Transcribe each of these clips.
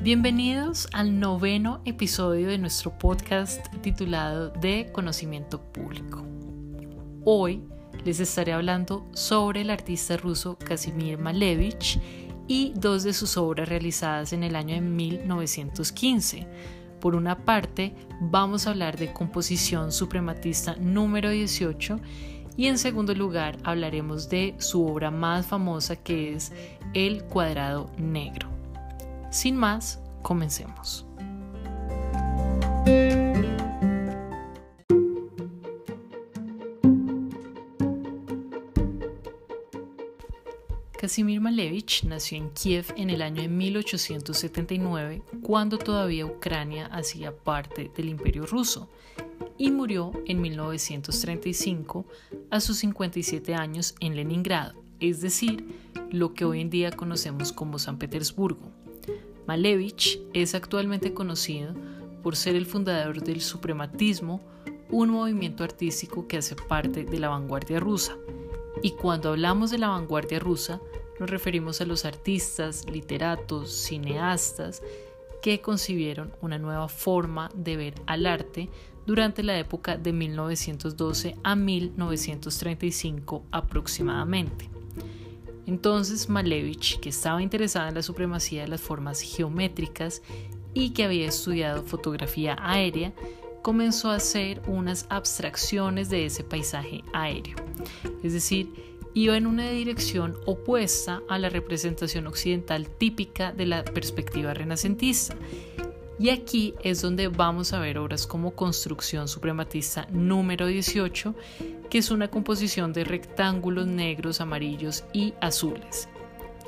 Bienvenidos al noveno episodio de nuestro podcast titulado De Conocimiento Público. Hoy les estaré hablando sobre el artista ruso Kazimir Malevich y dos de sus obras realizadas en el año de 1915. Por una parte, vamos a hablar de composición suprematista número 18 y en segundo lugar hablaremos de su obra más famosa que es El cuadrado negro. Sin más, comencemos. Casimir Malevich nació en Kiev en el año de 1879, cuando todavía Ucrania hacía parte del Imperio ruso, y murió en 1935 a sus 57 años en Leningrado, es decir, lo que hoy en día conocemos como San Petersburgo. Malevich es actualmente conocido por ser el fundador del suprematismo, un movimiento artístico que hace parte de la vanguardia rusa. Y cuando hablamos de la vanguardia rusa, nos referimos a los artistas, literatos, cineastas que concibieron una nueva forma de ver al arte durante la época de 1912 a 1935 aproximadamente. Entonces Malevich, que estaba interesada en la supremacía de las formas geométricas y que había estudiado fotografía aérea, comenzó a hacer unas abstracciones de ese paisaje aéreo. Es decir, iba en una dirección opuesta a la representación occidental típica de la perspectiva renacentista. Y aquí es donde vamos a ver obras como Construcción Suprematista número 18, que es una composición de rectángulos negros, amarillos y azules.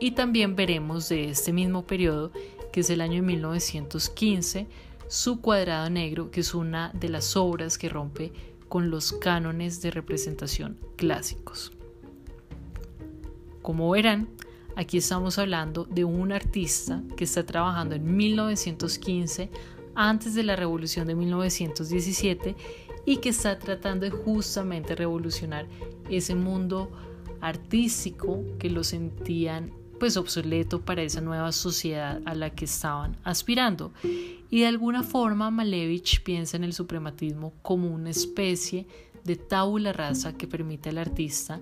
Y también veremos de este mismo periodo, que es el año de 1915, su cuadrado negro, que es una de las obras que rompe con los cánones de representación clásicos. Como verán, aquí estamos hablando de un artista que está trabajando en 1915, antes de la revolución de 1917, y que está tratando de justamente revolucionar ese mundo artístico que lo sentían pues obsoleto para esa nueva sociedad a la que estaban aspirando. Y de alguna forma Malevich piensa en el suprematismo como una especie de tabula rasa que permite al artista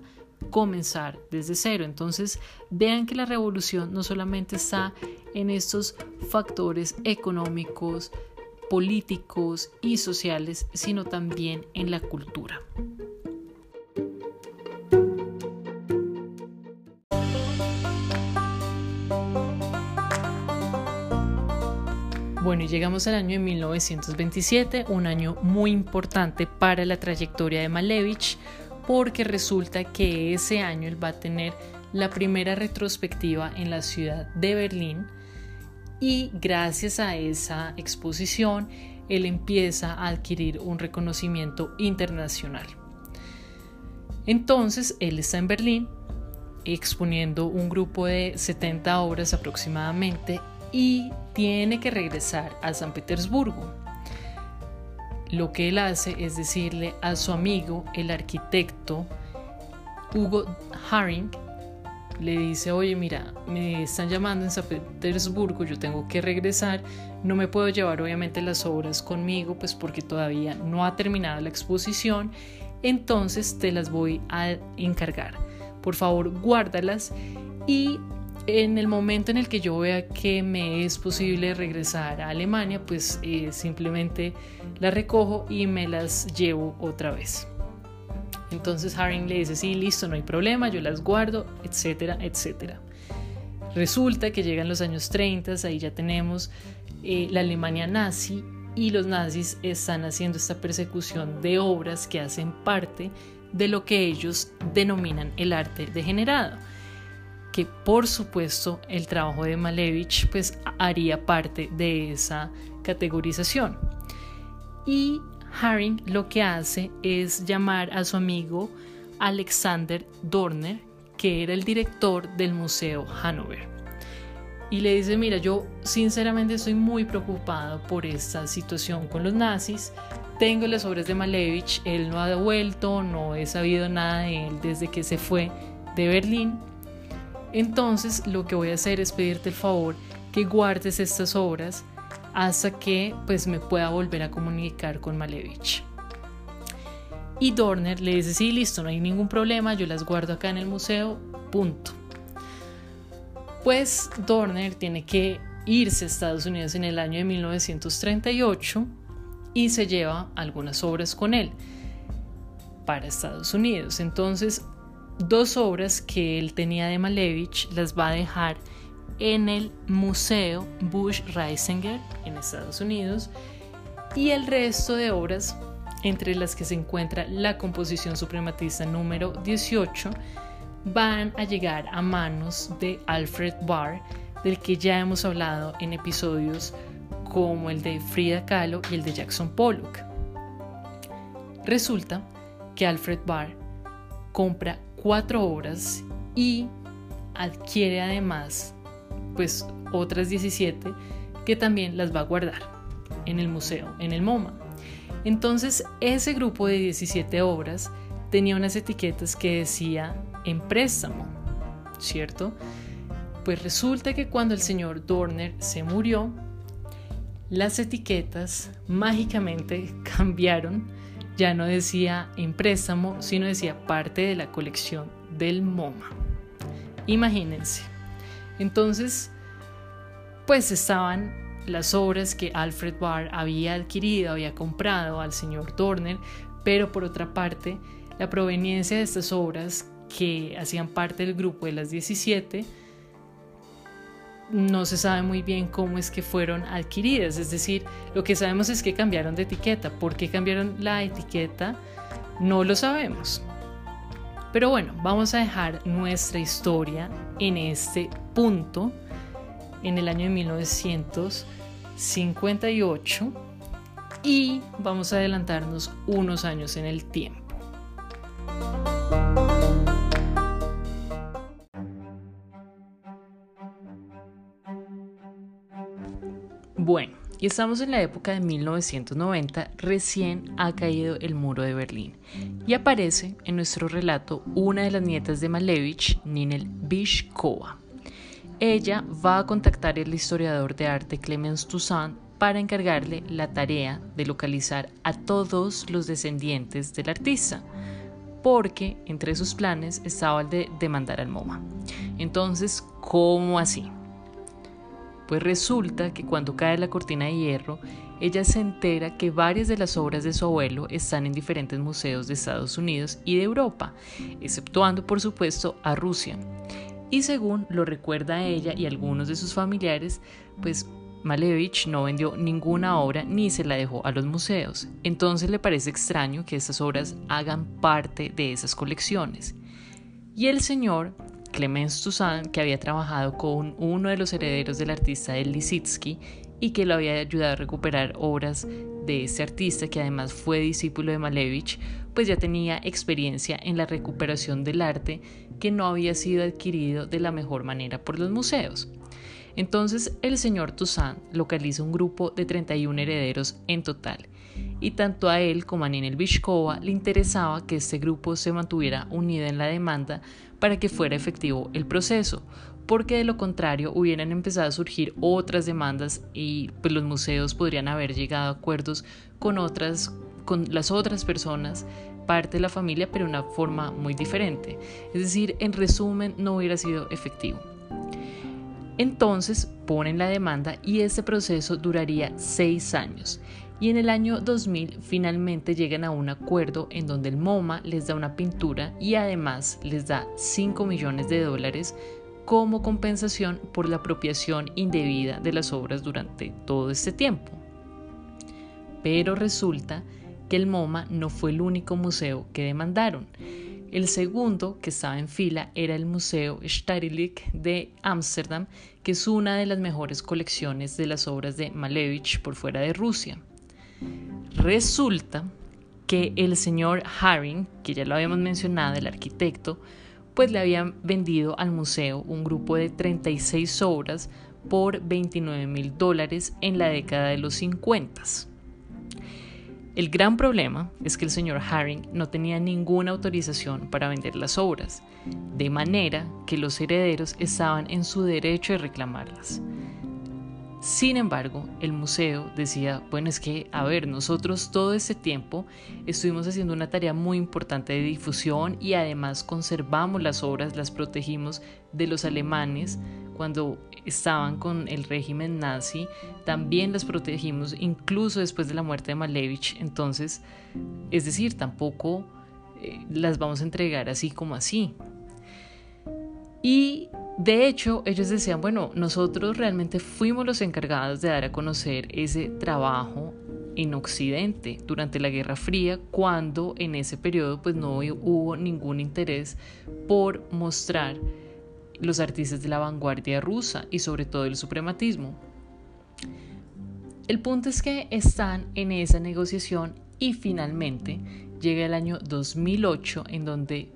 comenzar desde cero. Entonces, vean que la revolución no solamente está en estos factores económicos, políticos y sociales, sino también en la cultura. Bueno, y llegamos al año de 1927, un año muy importante para la trayectoria de Malevich, porque resulta que ese año él va a tener la primera retrospectiva en la ciudad de Berlín y gracias a esa exposición él empieza a adquirir un reconocimiento internacional. Entonces él está en Berlín exponiendo un grupo de 70 obras aproximadamente y tiene que regresar a San Petersburgo lo que él hace es decirle a su amigo, el arquitecto Hugo Haring, le dice, oye, mira, me están llamando en San Petersburgo, yo tengo que regresar, no me puedo llevar obviamente las obras conmigo, pues porque todavía no ha terminado la exposición, entonces te las voy a encargar. Por favor, guárdalas y en el momento en el que yo vea que me es posible regresar a Alemania, pues eh, simplemente las recojo y me las llevo otra vez. Entonces Haring le dice, sí, listo, no hay problema, yo las guardo, etcétera, etcétera. Resulta que llegan los años 30, ahí ya tenemos eh, la Alemania nazi y los nazis están haciendo esta persecución de obras que hacen parte de lo que ellos denominan el arte degenerado que por supuesto el trabajo de Malevich pues haría parte de esa categorización. Y Haring lo que hace es llamar a su amigo Alexander Dorner, que era el director del Museo Hannover. Y le dice, mira, yo sinceramente estoy muy preocupado por esta situación con los nazis. Tengo las obras de Malevich, él no ha devuelto, no he sabido nada de él desde que se fue de Berlín Entonces lo que voy a hacer es pedirte el favor que guardes estas obras hasta que pues me pueda volver a comunicar con Malevich. Y Dorner le dice, sí, listo, no hay ningún problema, yo las guardo acá en el museo, punto. Pues Dorner tiene que irse a Estados Unidos en el año de 1938 y se lleva algunas obras con él para Estados Unidos. Entonces, dos obras que él tenía de Malevich las va a dejar en el Museo Bush Reisinger en Estados Unidos y el resto de obras entre las que se encuentra la composición suprematista número 18 van a llegar a manos de Alfred Barr del que ya hemos hablado en episodios como el de Frida Kahlo y el de Jackson Pollock. Resulta que Alfred Barr compra cuatro obras y adquiere además pues otras 17 que también las va a guardar en el museo, en el MoMA. Entonces ese grupo de 17 obras tenía unas etiquetas que decía en préstamo, ¿cierto? Pues resulta que cuando el señor Dorner se murió, las etiquetas mágicamente cambiaron. Ya no decía en préstamo, sino decía parte de la colección del MoMA. Imagínense. Entonces, pues estaban las obras que Alfred Barr había adquirido, había comprado al señor Dorner, pero por otra parte, la proveniencia de estas obras que hacían parte del grupo de las 17 no se sabe muy bien cómo es que fueron adquiridas, es decir, lo que sabemos es que cambiaron de etiqueta. ¿Por qué cambiaron la etiqueta? No lo sabemos. Pero bueno, vamos a dejar nuestra historia en este punto, en el año de 1958, y vamos a adelantarnos unos años en el tiempo. Y estamos en la época de 1990, recién ha caído el muro de Berlín y aparece en nuestro relato una de las nietas de Malevich, Ninel Bishkova. Ella va a contactar al historiador de arte Clemens Toussaint para encargarle la tarea de localizar a todos los descendientes del artista, porque entre sus planes estaba el de demandar al MoMA. Entonces, ¿cómo así? Pues resulta que cuando cae la cortina de hierro, ella se entera que varias de las obras de su abuelo están en diferentes museos de Estados Unidos y de Europa, exceptuando por supuesto a Rusia. Y según lo recuerda ella y algunos de sus familiares, pues Malevich no vendió ninguna obra ni se la dejó a los museos. Entonces le parece extraño que estas obras hagan parte de esas colecciones. Y el señor Clemens Toussaint, que había trabajado con uno de los herederos del artista de Lisitsky y que lo había ayudado a recuperar obras de este artista, que además fue discípulo de Malevich, pues ya tenía experiencia en la recuperación del arte que no había sido adquirido de la mejor manera por los museos. Entonces el señor Toussaint localiza un grupo de 31 herederos en total, y tanto a él como a Ninel Bishkova le interesaba que este grupo se mantuviera unido en la demanda para que fuera efectivo el proceso, porque de lo contrario hubieran empezado a surgir otras demandas y pues los museos podrían haber llegado a acuerdos con otras con las otras personas parte de la familia pero de una forma muy diferente. Es decir en resumen no hubiera sido efectivo. Entonces ponen la demanda y este proceso duraría seis años y en el año 2000 finalmente llegan a un acuerdo en donde el MoMA les da una pintura y además les da 5 millones de dólares como compensación por la apropiación indebida de las obras durante todo este tiempo. Pero resulta que el MoMA no fue el único museo que demandaron. El segundo que estaba en fila era el Museo Stedelijk de Ámsterdam, que es una de las mejores colecciones de las obras de Malevich por fuera de Rusia. Resulta que el señor Haring, que ya lo habíamos mencionado, el arquitecto, pues le habían vendido al museo un grupo de 36 obras por 29 mil dólares en la década de los 50. El gran problema es que el señor Haring no tenía ninguna autorización para vender las obras, de manera que los herederos estaban en su derecho de reclamarlas. Sin embargo, el museo decía, bueno, es que, a ver, nosotros todo este tiempo estuvimos haciendo una tarea muy importante de difusión y además conservamos las obras, las protegimos de los alemanes cuando estaban con el régimen nazi, también las protegimos incluso después de la muerte de Malevich, entonces, es decir, tampoco eh, las vamos a entregar así como así. Y de hecho, ellos decían, bueno, nosotros realmente fuimos los encargados de dar a conocer ese trabajo en Occidente durante la Guerra Fría, cuando en ese periodo pues no hubo ningún interés por mostrar los artistas de la vanguardia rusa y sobre todo el suprematismo. El punto es que están en esa negociación y finalmente llega el año 2008 en donde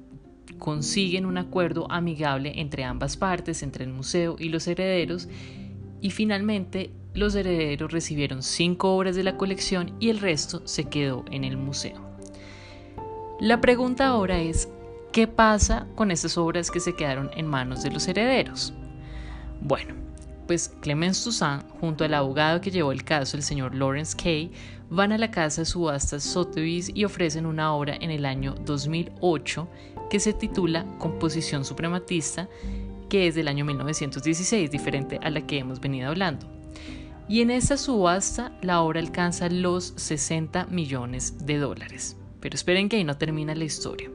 consiguen un acuerdo amigable entre ambas partes, entre el museo y los herederos, y finalmente los herederos recibieron cinco obras de la colección y el resto se quedó en el museo. La pregunta ahora es, ¿qué pasa con estas obras que se quedaron en manos de los herederos? Bueno, pues Clemens Toussaint, junto al abogado que llevó el caso, el señor Lawrence Kay, van a la casa de subastas Sotheby's y ofrecen una obra en el año 2008 que se titula Composición Suprematista, que es del año 1916, diferente a la que hemos venido hablando. Y en esta subasta la obra alcanza los 60 millones de dólares. Pero esperen que ahí no termina la historia.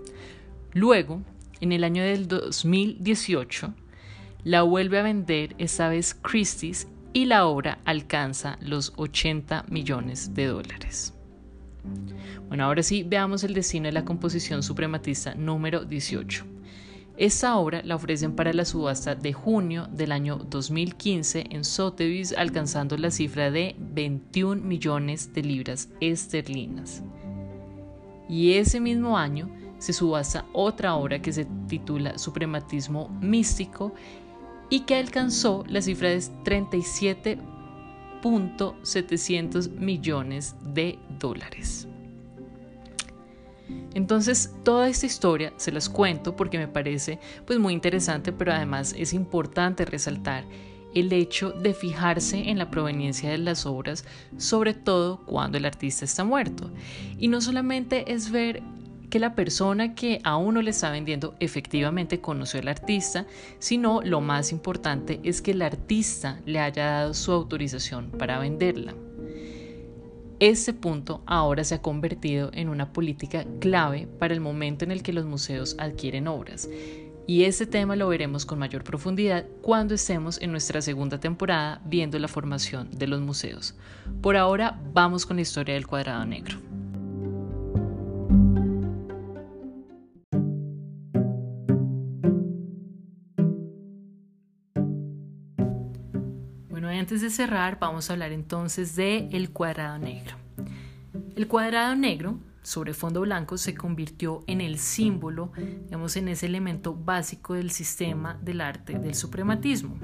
Luego, en el año del 2018, la vuelve a vender esta vez Christie's y la obra alcanza los 80 millones de dólares. Bueno, ahora sí, veamos el destino de la composición suprematista número 18. Esta obra la ofrecen para la subasta de junio del año 2015 en Sotheby's, alcanzando la cifra de 21 millones de libras esterlinas. Y ese mismo año se subasta otra obra que se titula Suprematismo Místico y que alcanzó la cifra de 37.700 millones de dólares. Entonces, toda esta historia se las cuento porque me parece pues muy interesante, pero además es importante resaltar el hecho de fijarse en la proveniencia de las obras, sobre todo cuando el artista está muerto. Y no solamente es ver que la persona que a uno le está vendiendo efectivamente conoció al artista, sino lo más importante es que el artista le haya dado su autorización para venderla. Este punto ahora se ha convertido en una política clave para el momento en el que los museos adquieren obras. Y ese tema lo veremos con mayor profundidad cuando estemos en nuestra segunda temporada viendo la formación de los museos. Por ahora vamos con la historia del cuadrado negro. Antes de cerrar, vamos a hablar entonces de el cuadrado negro. El cuadrado negro sobre fondo blanco se convirtió en el símbolo, digamos, en ese elemento básico del sistema del arte del suprematismo.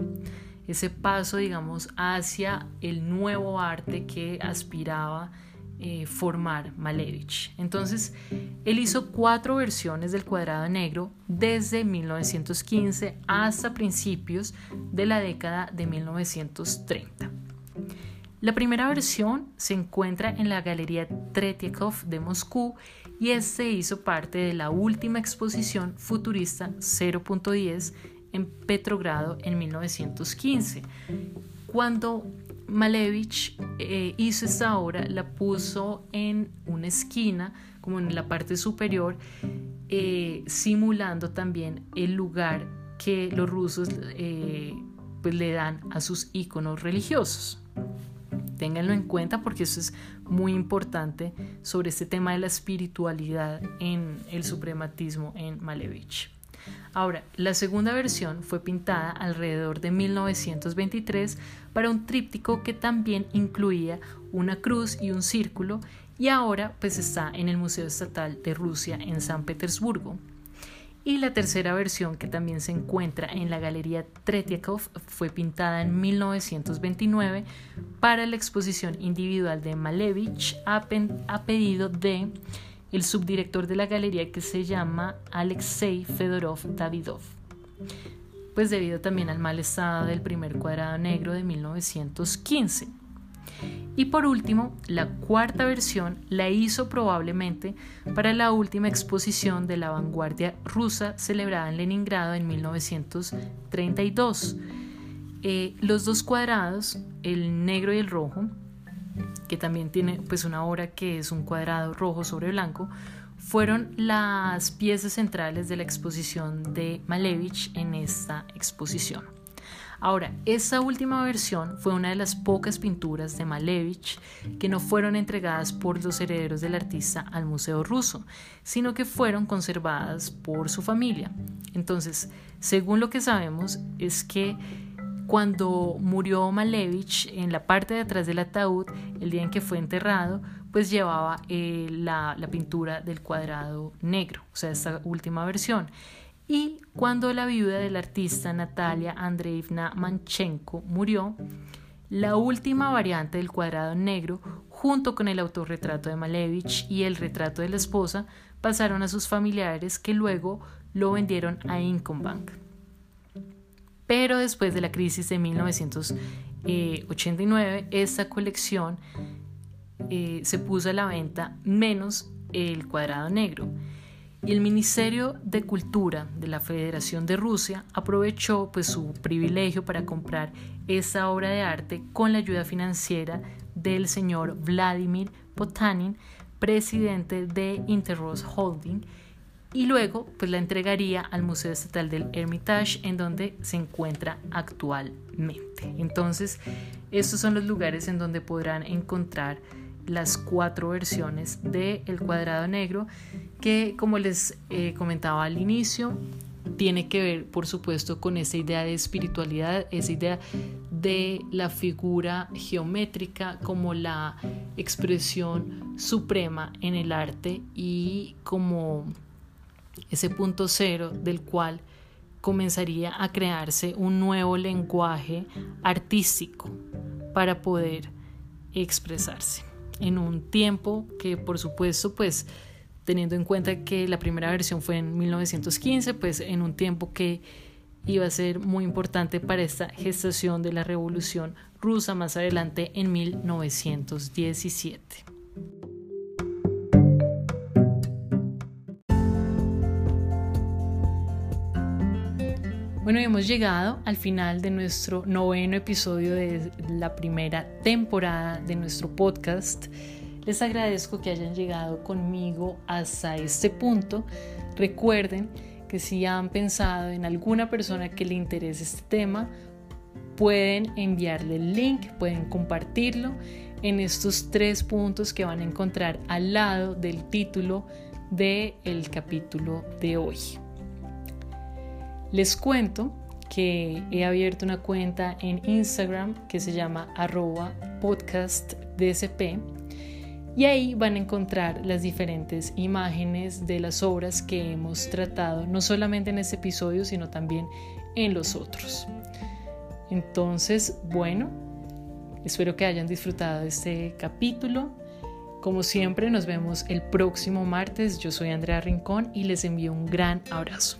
Ese paso, digamos, hacia el nuevo arte que aspiraba eh, formar Malevich. Entonces, él hizo cuatro versiones del cuadrado negro desde 1915 hasta principios de la década de 1930. La primera versión se encuentra en la Galería Tretiakov de Moscú y este hizo parte de la última exposición futurista 0.10 en Petrogrado en 1915, cuando Malevich eh, hizo esta obra, la puso en una esquina, como en la parte superior, eh, simulando también el lugar que los rusos eh, pues le dan a sus íconos religiosos. Ténganlo en cuenta porque eso es muy importante sobre este tema de la espiritualidad en el suprematismo en Malevich. Ahora, la segunda versión fue pintada alrededor de 1923 para un tríptico que también incluía una cruz y un círculo y ahora pues está en el Museo Estatal de Rusia en San Petersburgo. Y la tercera versión, que también se encuentra en la Galería Tretiakov, fue pintada en 1929 para la exposición individual de Malevich a, pedido de el subdirector de la galería que se llama Alexei Fedorov Davidov, pues debido también al mal estado del primer cuadrado negro de 1915. Y por último, la cuarta versión la hizo probablemente para la última exposición de la vanguardia rusa celebrada en Leningrado en 1932. Eh, los dos cuadrados, el negro y el rojo, que también tiene pues una obra que es un cuadrado rojo sobre blanco, fueron las piezas centrales de la exposición de Malevich en esta exposición. Ahora, esa última versión fue una de las pocas pinturas de Malevich que no fueron entregadas por los herederos del artista al Museo Ruso, sino que fueron conservadas por su familia. Entonces, según lo que sabemos, es que cuando murió Malevich, en la parte de atrás del ataúd, el día en que fue enterrado, pues llevaba eh, la, la pintura del cuadrado negro, o sea, esta última versión. Y cuando la viuda del artista Natalia Andreevna Manchenko murió, la última variante del cuadrado negro, junto con el autorretrato de Malevich y el retrato de la esposa, pasaron a sus familiares que luego lo vendieron a Bank. Pero después de la crisis de 1989, esta colección eh, se puso a la venta menos el cuadrado negro. Y el Ministerio de Cultura de la Federación de Rusia aprovechó pues, su privilegio para comprar esta obra de arte con la ayuda financiera del señor Vladimir Potanin, presidente de Interros Holding, y luego pues, la entregaría al Museo Estatal del Hermitage, en donde se encuentra actualmente. Entonces, estos son los lugares en donde podrán encontrar las cuatro versiones de El Cuadrado Negro, que como les eh, comentaba al inicio, tiene que ver, por supuesto, con esa idea de espiritualidad, esa idea de la figura geométrica como la expresión suprema en el arte y como ese punto cero del cual comenzaría a crearse un nuevo lenguaje artístico para poder expresarse en un tiempo que por supuesto pues teniendo en cuenta que la primera versión fue en 1915 pues en un tiempo que iba a ser muy importante para esta gestación de la revolución rusa más adelante en 1917. Bueno, hemos llegado al final de nuestro noveno episodio de la primera temporada de nuestro podcast. Les agradezco que hayan llegado conmigo hasta este punto. Recuerden que si han pensado en alguna persona que le interese este tema, pueden enviarle el link, pueden compartirlo en estos tres puntos que van a encontrar al lado del título del el capítulo de hoy. Les cuento que he abierto una cuenta en Instagram que se llama arroba podcastdsp y ahí van a encontrar las diferentes imágenes de las obras que hemos tratado, no solamente en este episodio, sino también en los otros. Entonces, bueno, espero que hayan disfrutado este capítulo. Como siempre, nos vemos el próximo martes. Yo soy Andrea Rincón y les envío un gran abrazo.